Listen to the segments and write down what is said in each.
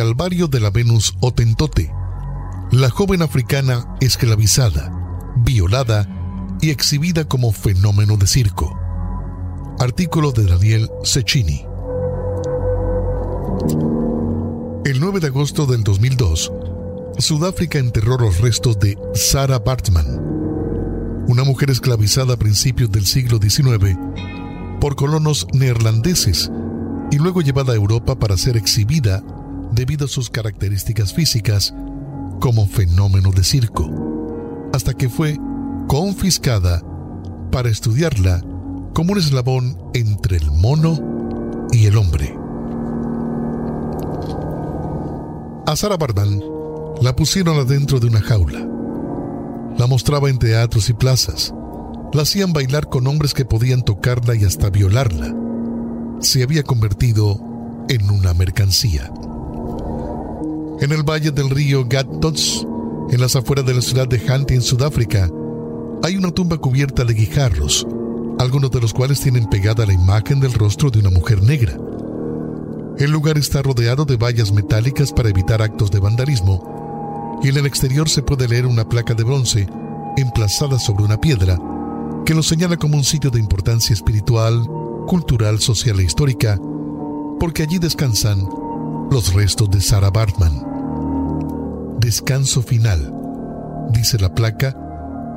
Calvario de la Venus Otentote, la joven africana esclavizada, violada y exhibida como fenómeno de circo. Artículo de Daniel Cecchini. El 9 de agosto del 2002, Sudáfrica enterró los restos de Sarah Bartman, una mujer esclavizada a principios del siglo XIX por colonos neerlandeses y luego llevada a Europa para ser exhibida debido a sus características físicas como fenómeno de circo, hasta que fue confiscada para estudiarla como un eslabón entre el mono y el hombre. A Sarah Bartman la pusieron adentro de una jaula. La mostraba en teatros y plazas. La hacían bailar con hombres que podían tocarla y hasta violarla. Se había convertido en una mercancía. En el valle del río Gattots, en las afueras de la ciudad de Hanti, en Sudáfrica, hay una tumba cubierta de guijarros, algunos de los cuales tienen pegada la imagen del rostro de una mujer negra. El lugar está rodeado de vallas metálicas para evitar actos de vandalismo y en el exterior se puede leer una placa de bronce emplazada sobre una piedra que lo señala como un sitio de importancia espiritual, cultural, social e histórica, porque allí descansan los restos de Sarah Bartman. Descanso final, dice la placa,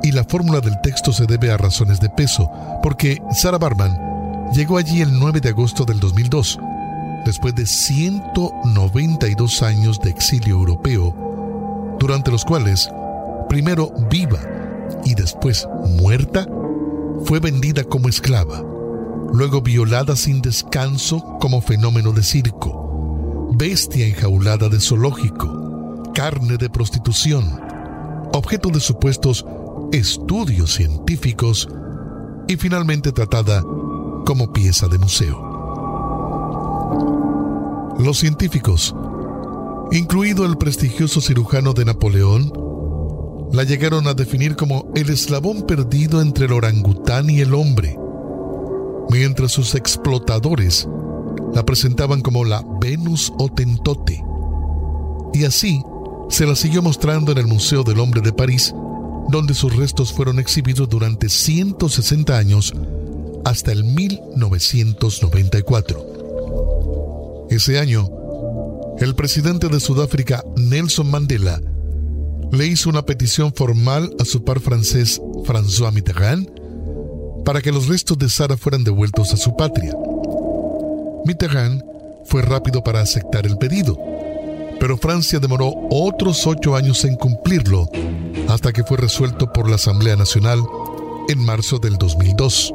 y la fórmula del texto se debe a razones de peso, porque Sarah Bartman llegó allí el 9 de agosto del 2002 después de 192 años de exilio europeo, durante los cuales, primero viva y después muerta, fue vendida como esclava, luego violada sin descanso como fenómeno de circo, bestia enjaulada de zoológico, carne de prostitución, objeto de supuestos estudios científicos y finalmente tratada como pieza de museo. Los científicos, incluido el prestigioso cirujano de Napoleón, la llegaron a definir como el eslabón perdido entre el orangután y el hombre, mientras sus explotadores la presentaban como la Venus Otentote. Y así se la siguió mostrando en el Museo del Hombre de París, donde sus restos fueron exhibidos durante 160 años hasta el 1994. Ese año, el presidente de Sudáfrica, Nelson Mandela, le hizo una petición formal a su par francés, François Mitterrand, para que los restos de Sara fueran devueltos a su patria. Mitterrand fue rápido para aceptar el pedido, pero Francia demoró otros ocho años en cumplirlo, hasta que fue resuelto por la Asamblea Nacional en marzo del 2002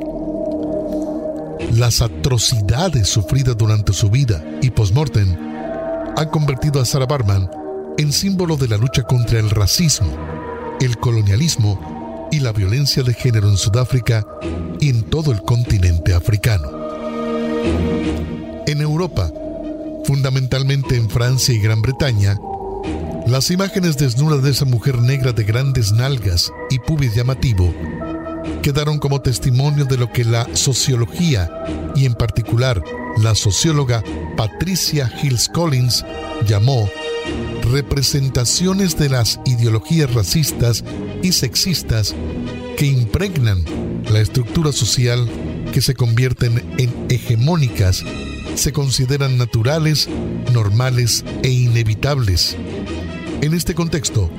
las atrocidades sufridas durante su vida y post-mortem han convertido a Sarah Barman en símbolo de la lucha contra el racismo, el colonialismo y la violencia de género en Sudáfrica y en todo el continente africano. En Europa, fundamentalmente en Francia y Gran Bretaña, las imágenes desnudas de esa mujer negra de grandes nalgas y pubis llamativo quedaron como testimonio de lo que la sociología y en particular la socióloga Patricia Hills Collins llamó representaciones de las ideologías racistas y sexistas que impregnan la estructura social que se convierten en hegemónicas, se consideran naturales, normales e inevitables. En este contexto,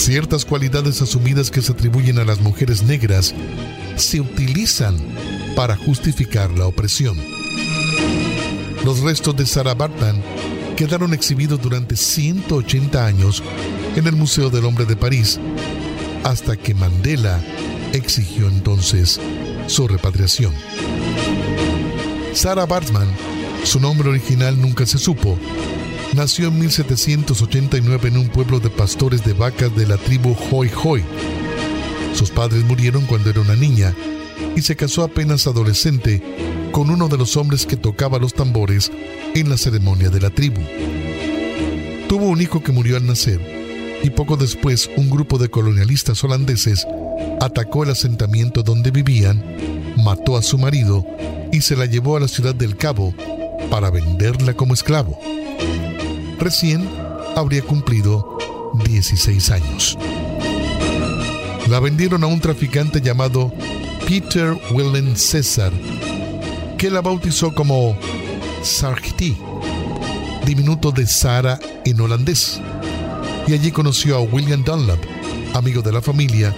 Ciertas cualidades asumidas que se atribuyen a las mujeres negras se utilizan para justificar la opresión. Los restos de Sarah Bartman quedaron exhibidos durante 180 años en el Museo del Hombre de París, hasta que Mandela exigió entonces su repatriación. Sarah Bartman, su nombre original nunca se supo, Nació en 1789 en un pueblo de pastores de vacas de la tribu Hoi Hoi. Sus padres murieron cuando era una niña y se casó apenas adolescente con uno de los hombres que tocaba los tambores en la ceremonia de la tribu. Tuvo un hijo que murió al nacer y poco después un grupo de colonialistas holandeses atacó el asentamiento donde vivían, mató a su marido y se la llevó a la ciudad del Cabo para venderla como esclavo. recién habría cumplido 16 años. La vendieron a un traficante llamado Peter Willem César, que la bautizó como Sargti, diminuto de Sara en holandés. Y allí conoció a William Dunlap, amigo de la familia,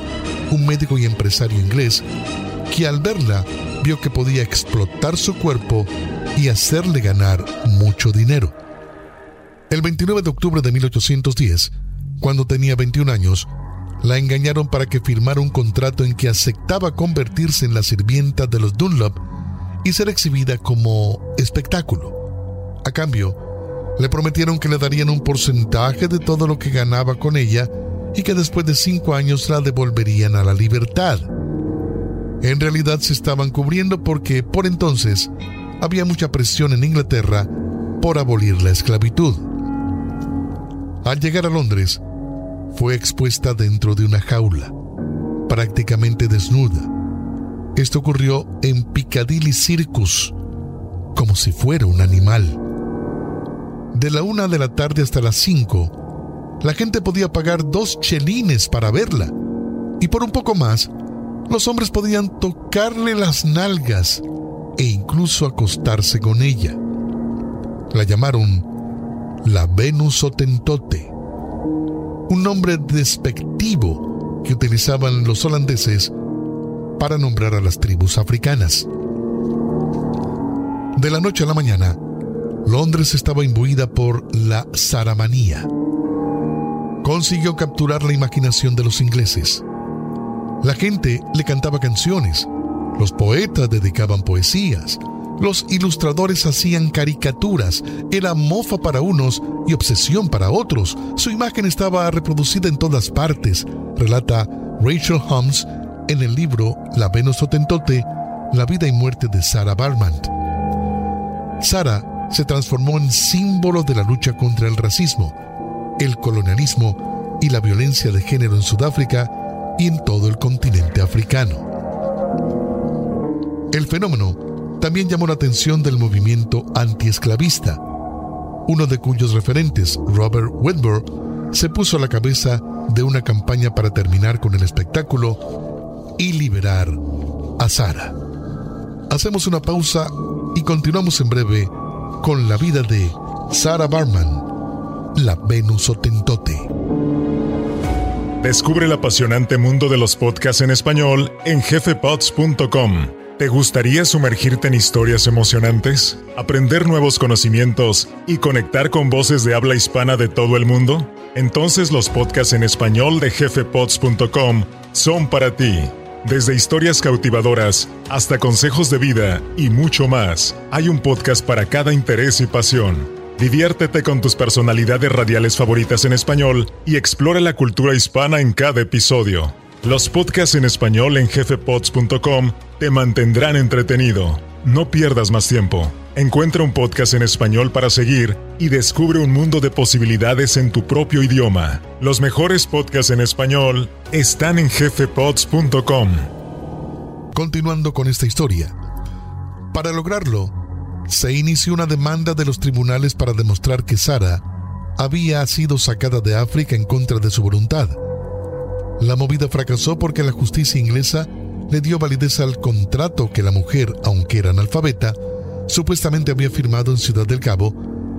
un médico y empresario inglés, que al verla vio que podía explotar su cuerpo y hacerle ganar mucho dinero. El 29 de octubre de 1810, cuando tenía 21 años, la engañaron para que firmara un contrato en que aceptaba convertirse en la sirvienta de los Dunlop y ser exhibida como espectáculo. A cambio, le prometieron que le darían un porcentaje de todo lo que ganaba con ella y que después de cinco años la devolverían a la libertad. En realidad se estaban cubriendo porque por entonces había mucha presión en Inglaterra por abolir la esclavitud. Al llegar a Londres, fue expuesta dentro de una jaula, prácticamente desnuda. Esto ocurrió en Piccadilly Circus, como si fuera un animal. De la una de la tarde hasta las cinco, la gente podía pagar dos chelines para verla, y por un poco más, los hombres podían tocarle las nalgas e incluso acostarse con ella. La llamaron la Venus Otentote, un nombre despectivo que utilizaban los holandeses para nombrar a las tribus africanas. De la noche a la mañana, Londres estaba imbuida por la zaramanía. Consiguió capturar la imaginación de los ingleses. La gente le cantaba canciones, los poetas dedicaban poesías, los ilustradores hacían caricaturas, era mofa para unos y obsesión para otros. Su imagen estaba reproducida en todas partes, relata Rachel Holmes en el libro La Venus Otentote, la vida y muerte de Sarah Barmant. Sarah se transformó en símbolo de la lucha contra el racismo, el colonialismo y la violencia de género en Sudáfrica y en todo el continente africano. El fenómeno también llamó la atención del movimiento antiesclavista, uno de cuyos referentes, Robert Whitburn, se puso a la cabeza de una campaña para terminar con el espectáculo y liberar a Sara. Hacemos una pausa y continuamos en breve con la vida de Sarah Barman, la Venus Otentote. Descubre el apasionante mundo de los podcasts en español en jefepods.com. ¿Te gustaría sumergirte en historias emocionantes, aprender nuevos conocimientos y conectar con voces de habla hispana de todo el mundo? Entonces los podcasts en español de jefepods.com son para ti. Desde historias cautivadoras hasta consejos de vida y mucho más, hay un podcast para cada interés y pasión. Diviértete con tus personalidades radiales favoritas en español y explora la cultura hispana en cada episodio. Los podcasts en español en jefepods.com te mantendrán entretenido. No pierdas más tiempo. Encuentra un podcast en español para seguir y descubre un mundo de posibilidades en tu propio idioma. Los mejores podcasts en español están en jefepods.com. Continuando con esta historia. Para lograrlo, se inició una demanda de los tribunales para demostrar que Sara había sido sacada de África en contra de su voluntad la movida fracasó porque la justicia inglesa le dio validez al contrato que la mujer, aunque era analfabeta, supuestamente había firmado en Ciudad del Cabo,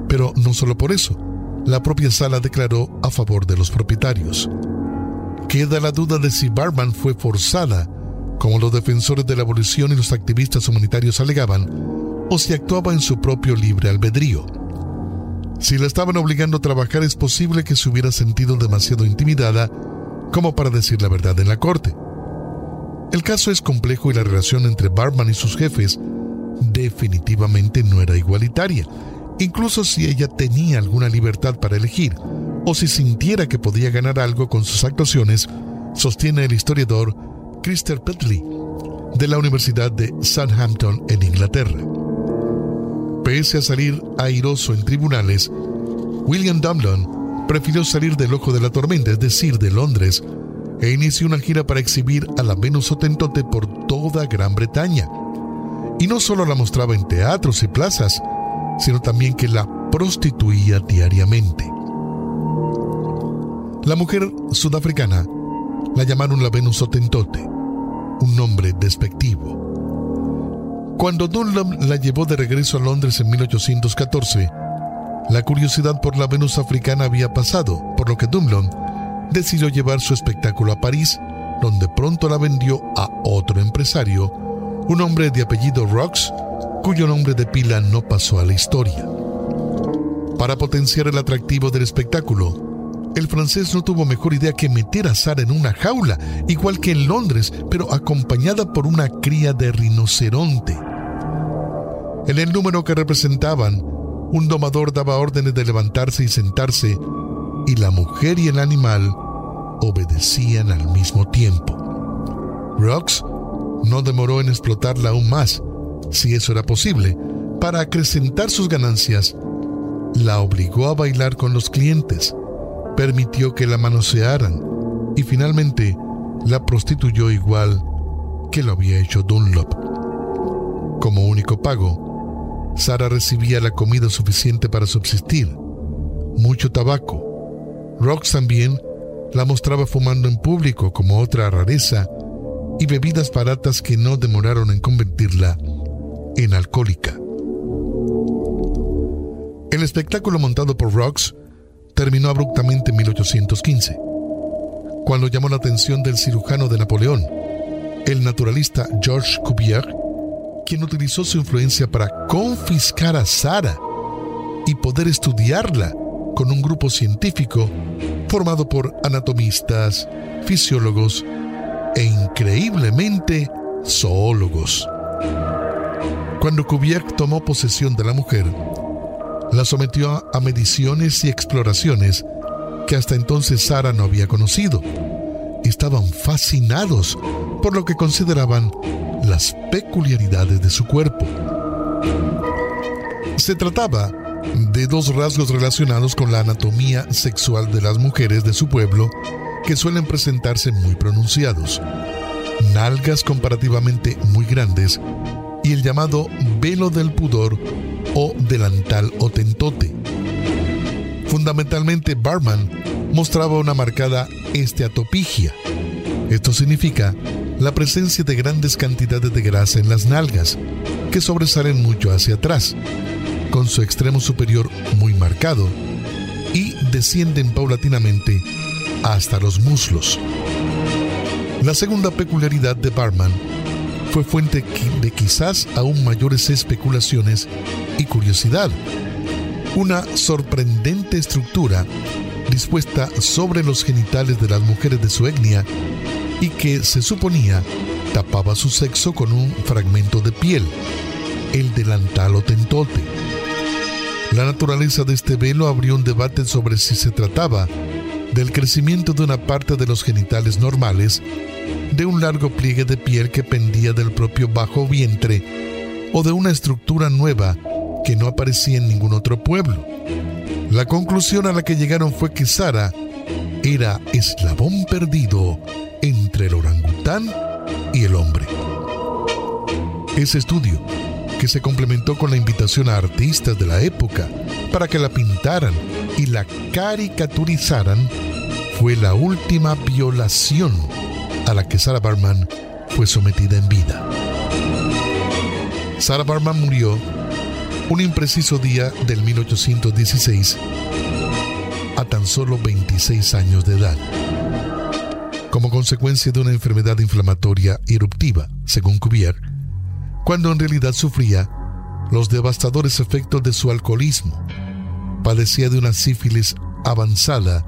pero no solo por eso, la propia sala declaró a favor de los propietarios. Queda la duda de si Barman fue forzada, como los defensores de la abolición y los activistas humanitarios alegaban, o si actuaba en su propio libre albedrío. Si la estaban obligando a trabajar es posible que se hubiera sentido demasiado intimidada como para decir la verdad en la corte. El caso es complejo y la relación entre Barman y sus jefes definitivamente no era igualitaria, incluso si ella tenía alguna libertad para elegir o si sintiera que podía ganar algo con sus actuaciones, sostiene el historiador Christer Petley de la Universidad de Southampton en Inglaterra. Pese a salir airoso en tribunales, William Dumlon prefirió salir del ojo de la tormenta, es decir, de Londres, e inició una gira para exhibir a la Venus Otentote por toda Gran Bretaña. Y no solo la mostraba en teatros y plazas, sino también que la prostituía diariamente. La mujer sudafricana la llamaron la Venus Otentote, un nombre despectivo. Cuando Dunlop la llevó de regreso a Londres en 1814, la curiosidad por la Venus africana había pasado, por lo que Dunlop decidió llevar su espectáculo a París, donde pronto la vendió a otro empresario, un hombre de apellido Rox, cuyo nombre de pila no pasó a la historia. Para potenciar el atractivo del espectáculo, el francés no tuvo mejor idea que meter a Sara en una jaula, igual que en Londres, pero acompañada por una cría de rinoceronte. En el número que representaban, un domador daba órdenes de levantarse y sentarse, y la mujer y el animal obedecían al mismo tiempo. Rox no demoró en explotarla aún más, si eso era posible, para acrecentar sus ganancias. La obligó a bailar con los clientes permitió que la manosearan y finalmente la prostituyó igual que lo había hecho Dunlop. Como único pago, Sara recibía la comida suficiente para subsistir, mucho tabaco. Rox también la mostraba fumando en público como otra rareza y bebidas baratas que no demoraron en convertirla en alcohólica. El espectáculo montado por Rox terminó abruptamente en 1815, cuando llamó la atención del cirujano de Napoleón, el naturalista Georges Cuvier, quien utilizó su influencia para confiscar a Sara y poder estudiarla con un grupo científico formado por anatomistas, fisiólogos e increíblemente zoólogos. Cuando Cuvier tomó posesión de la mujer, la sometió a mediciones y exploraciones que hasta entonces Sara no había conocido. Estaban fascinados por lo que consideraban las peculiaridades de su cuerpo. Se trataba de dos rasgos relacionados con la anatomía sexual de las mujeres de su pueblo que suelen presentarse muy pronunciados. Nalgas comparativamente muy grandes y el llamado velo del pudor o delantal o tentote. Fundamentalmente, Barman mostraba una marcada esteatopigia. Esto significa la presencia de grandes cantidades de grasa en las nalgas, que sobresalen mucho hacia atrás, con su extremo superior muy marcado, y descienden paulatinamente hasta los muslos. La segunda peculiaridad de Barman fue fuente de quizás aún mayores especulaciones y curiosidad. Una sorprendente estructura dispuesta sobre los genitales de las mujeres de su etnia y que se suponía tapaba su sexo con un fragmento de piel, el delantal o tentote. La naturaleza de este velo abrió un debate sobre si se trataba del crecimiento de una parte de los genitales normales de un largo pliegue de piel que pendía del propio bajo vientre o de una estructura nueva que no aparecía en ningún otro pueblo. La conclusión a la que llegaron fue que Sara era eslabón perdido entre el orangután y el hombre. Ese estudio, que se complementó con la invitación a artistas de la época para que la pintaran y la caricaturizaran, fue la última violación a la que Sarah Barman fue sometida en vida. Sarah Barman murió un impreciso día del 1816 a tan solo 26 años de edad, como consecuencia de una enfermedad inflamatoria eruptiva, según Cuvier, cuando en realidad sufría los devastadores efectos de su alcoholismo, padecía de una sífilis avanzada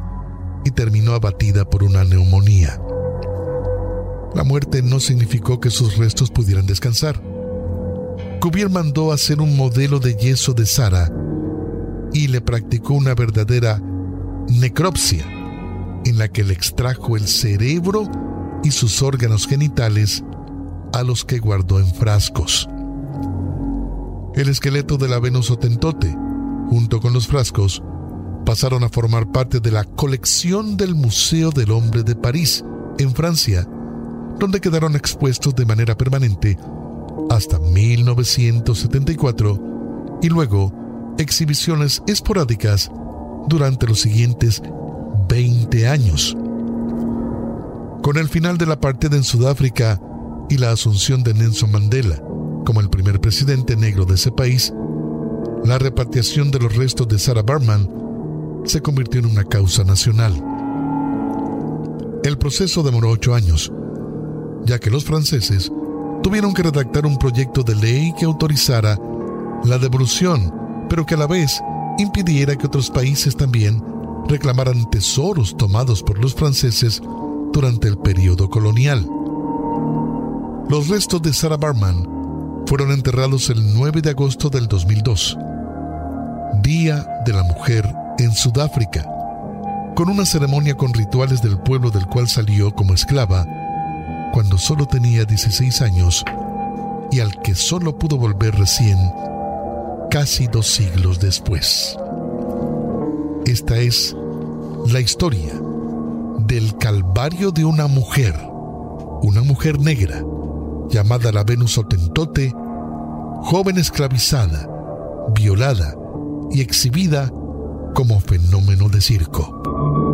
y terminó abatida por una neumonía. La muerte no significó que sus restos pudieran descansar. Cuvier mandó hacer un modelo de yeso de Sara y le practicó una verdadera necropsia, en la que le extrajo el cerebro y sus órganos genitales a los que guardó en frascos. El esqueleto de la Venus Otentote, junto con los frascos, pasaron a formar parte de la colección del Museo del Hombre de París, en Francia, donde quedaron expuestos de manera permanente hasta 1974 y luego exhibiciones esporádicas durante los siguientes 20 años. Con el final de la partida en Sudáfrica y la asunción de Nelson Mandela como el primer presidente negro de ese país, la repatriación de los restos de Sarah Barman se convirtió en una causa nacional. El proceso demoró ocho años, ya que los franceses tuvieron que redactar un proyecto de ley que autorizara la devolución, pero que a la vez impidiera que otros países también reclamaran tesoros tomados por los franceses durante el periodo colonial. Los restos de Sarah Barman fueron enterrados el 9 de agosto del 2002, Día de la Mujer en Sudáfrica, con una ceremonia con rituales del pueblo del cual salió como esclava cuando solo tenía 16 años y al que solo pudo volver recién casi dos siglos después. Esta es la historia del calvario de una mujer, una mujer negra, llamada la Venus Otentote, joven esclavizada, violada y exhibida como fenómeno de circo.